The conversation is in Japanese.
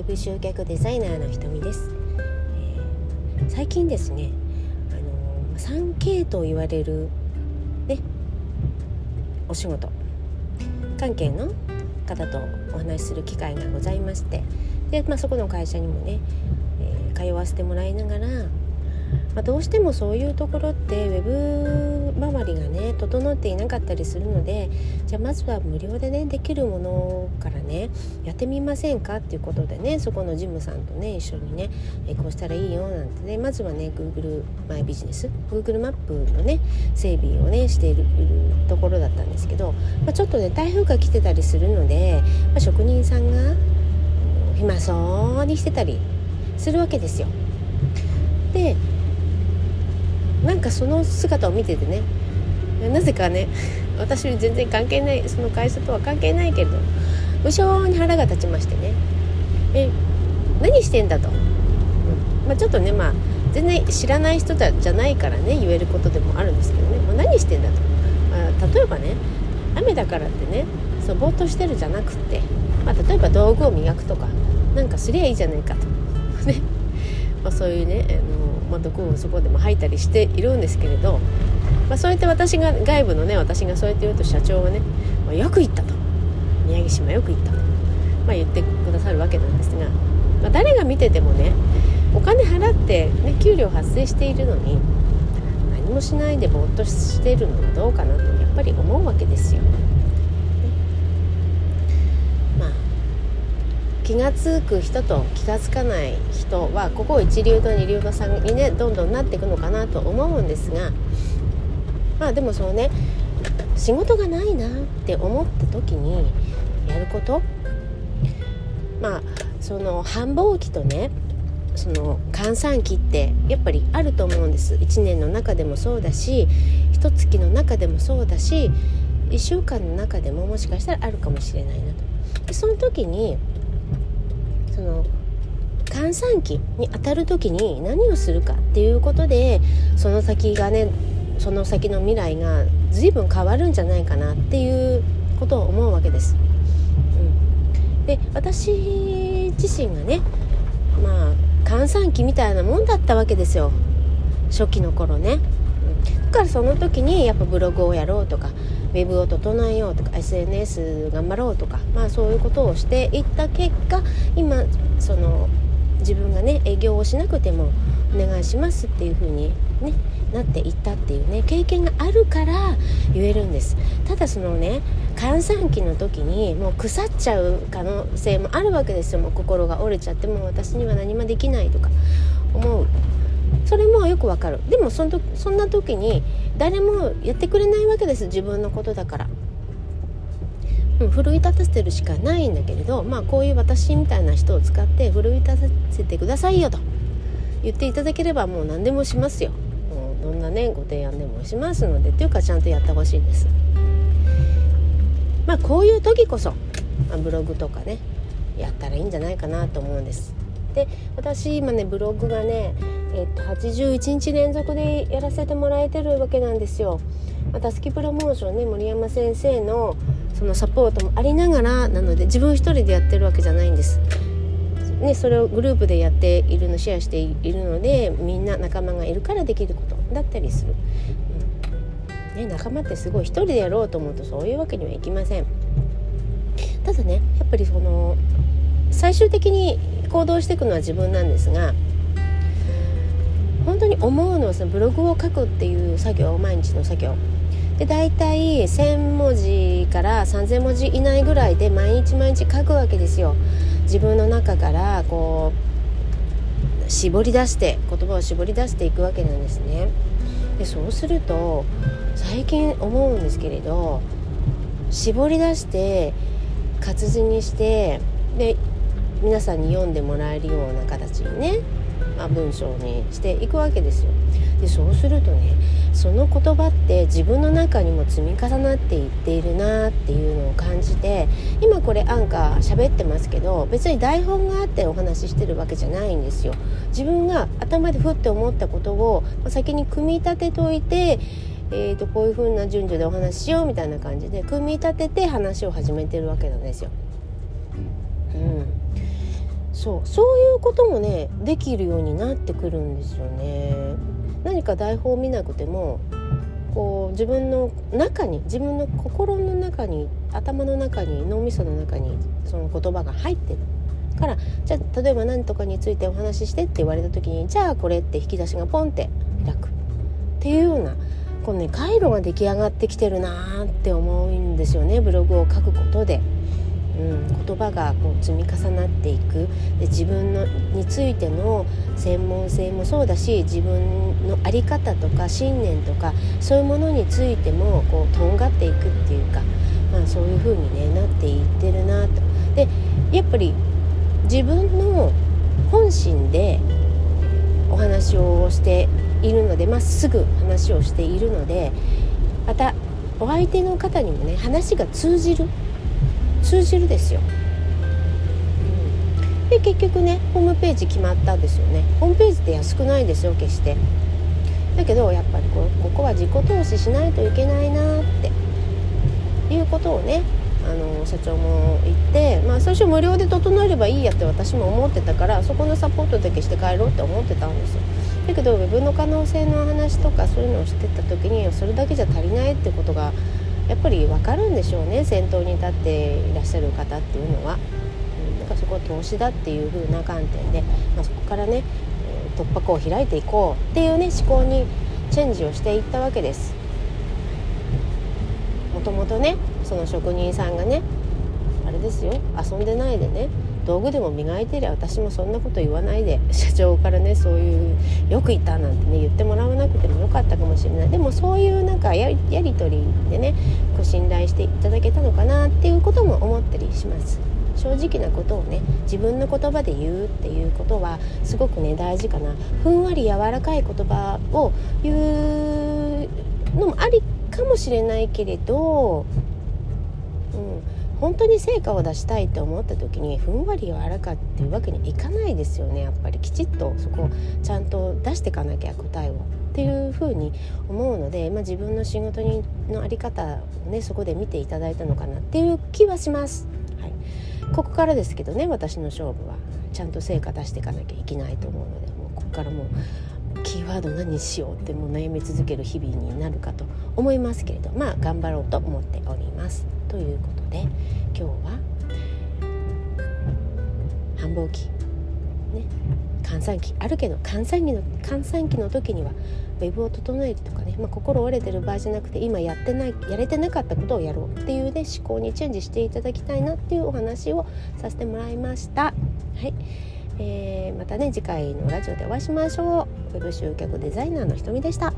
ェブ集客デザイナーのひとみです、えー、最近ですねあの 3K と言われるねお仕事関係の方とお話しする機会がございましてで、まあ、そこの会社にもね、えー、通わせてもらいながらまあ、どうしてもそういうところってウェブ周りがね整っていなかったりするのでじゃあまずは無料でねできるものからねやってみませんかっていうことでねそこのジムさんとね一緒にねえこうしたらいいよなんてねまずはね Google マイビジネス Google マップのね整備をねしているところだったんですけど、まあ、ちょっとね台風が来てたりするので、まあ、職人さんが暇そうにしてたりするわけですよ。でなんかその姿を見ててねなぜかね私全然関係ないその会社とは関係ないけれど無性に腹が立ちましてね。え何してんだと、まあ、ちょっとねまあ全然知らない人じゃないからね言えることでもあるんですけどね。もう何してんだと、まあ、例えばね雨だからってねそうぼーっとしてるじゃなくって、まあ、例えば道具を磨くとかなんかすりゃいいじゃないかと。ね、まあ、そういうねあのまあ、毒をそこでも吐いたりしているんですけれど、まあ、そうやって私が外部のね私がそうやって言うと社長はね「まあ、よく言った」と「宮城島よく言った」と、まあ、言ってくださるわけなんですが、まあ、誰が見ててもねお金払って、ね、給料発生しているのに何もしないでぼーっとしているのはどうかなとやっぱり思うわけですよ。気が付く人と気が付かない人はここを一流と二流の差にねどんどんなっていくのかなと思うんですがまあでもそのね仕事がないなって思った時にやること？まあその繁忙期とねその閑散期ってやっぱりあると思うんです1年の中でもそうだし1月の中でもそうだし1週間の中でももしかしたらあるかもしれないなと。でその時にその閑散期に当たる時に何をするかっていうことでその先がねその先の未来が随分変わるんじゃないかなっていうことを思うわけです。うん、で私自身がねまあ閑散期みたいなもんだったわけですよ初期の頃ね。だからその時にやっぱブログをやろうとかウェブを整えようとか SNS 頑張ろうとか、まあ、そういうことをしていった結果今その自分がね営業をしなくてもお願いしますっていう風にねなっていったっていうね経験があるから言えるんです。ただそのね閑散期の時にもう腐っちゃう可能性もあるわけですよ。もう心が折れちゃっても私には何もできないとか思う。それもよくわかる。でもそのそんな時に誰もやってくれないわけです。自分のことだから。うん、奮い立たせてるしかないんだけれどまあこういう私みたいな人を使って奮い立たせてくださいよと。言っていただければもう何でもしますよ。もうどんなねご提案でもしますのでっていうかちゃんとやってほしいです。まあこういう時こそ、まあ、ブログとかねやったらいいんじゃないかなと思うんです。で私今ねブログがねえっと、81日連続でやらせてもらえてるわけなんですよ。またスキプロモーションね森山先生のそのサポートもありながらなので自分一人でやってるわけじゃないんです。ね、それをグループでやっているのシェアしているのでみんな仲間がいるからできることだったりする、うん。ね、仲間ってすごい一人でやろうと思うとそういうわけにはいきません。ただねやっぱりその最終的に行動していくのは自分なんですが本当に思うのはそのブログを書くっていう作業毎日の作業。で大体1,000文字から3,000文字以内ぐらいで毎日毎日書くわけですよ自分の中からこう絞り出して言葉を絞り出していくわけなんですねでそうすると最近思うんですけれど絞り出して活字にしてで皆さんに読んでもらえるような形にねまあ、文章にしていくわけですよ。でそうするとねその言葉って自分の中にも積み重なっていっているなっていうのを感じて今これアンカー喋ってますけど別に台本があってお話ししてるわけじゃないんですよ。自分が頭でふって思ったことを先に組み立てといてえーと、こういう風な順序でお話ししようみたいな感じで組み立てて話を始めてるわけなんですよ。うんそうそういうこともねできるようになってくるんですよね。何か台本を見なくてもこう自分の中に自分の心の中に頭の中に脳みその中にその言葉が入ってるからじゃあ例えば何とかについてお話ししてって言われた時にじゃあこれって引き出しがポンって開くっていうようなこのね回路が出来上がってきてるなって思うんですよねブログを書くことで。うん、言葉がこう積み重なっていく。で自分のについての専門性もそうだし自分の在り方とか信念とかそういうものについてもこうとんがっていくっていうか、まあ、そういう風に、ね、なっていってるなと。でやっぱり自分の本心でお話をしているのでまっすぐ話をしているのでまたお相手の方にもね話が通じる。通じるですよ。で結局ねホームページ決まったんですよね。ホームページって安くないですよ決して。だけどやっぱりこここは自己投資しないといけないなって。いうことをねあの社長も言って、まあ、最初無料で整えればいいやって私も思ってたからそこのサポートだけして帰ろうって思ってたんですよ。だけどウェブの可能性の話とかそういうのを知ってた時にそれだけじゃ足りないってことがやっぱり分かるんでしょうね先頭に立っていらっしゃる方っていうのは。うんかそこは投資だっていう風な観点で、まあ、そこからね突破口を開いていこうっていうね思考にチェンジをしていったわけです。もともとねその職人さんがねあれですよ遊んでないでね道具でも磨いてりゃ私もそんなこと言わないで社長からねそういう「よく言った」なんてね言ってもらわなくてもよかったかもしれない。でもそういうなんかやり取りでねご信頼していただけたのかなっていうことも思ったりします。正直なことをね自分の言葉で言うっていうことはすごくね大事かな。ふんわり柔らかい言葉を言うのもありかもしれないけれどうん。本当に成果を出したいって思った時にふんわり柔らかっていうわけにいかないですよねやっぱりきちっとそこをちゃんと出していかなきゃ答えをっていうふうに思うので、まあ、自分の仕事にの在り方をねそこで見ていただいたのかなっていう気はします。はい、ここからですけどね私の勝負はちゃんと成果出していかなきゃいけないと思うのでもうここからもうキーワード何にしようってもう悩み続ける日々になるかと思いますけれどまあ頑張ろうと思っております。ということで今日は繁忙期ね閑散期あるけど閑散期の閑散期の時にはウェブを整えるとかね、まあ、心折れてる場合じゃなくて今やってないやれてなかったことをやろうっていうね思考にチェンジしていただきたいなっていうお話をさせてもらいました。はいえー、またね次回のラジオでお会いしましょう。ウェブ集客デザイナーのひとみでした。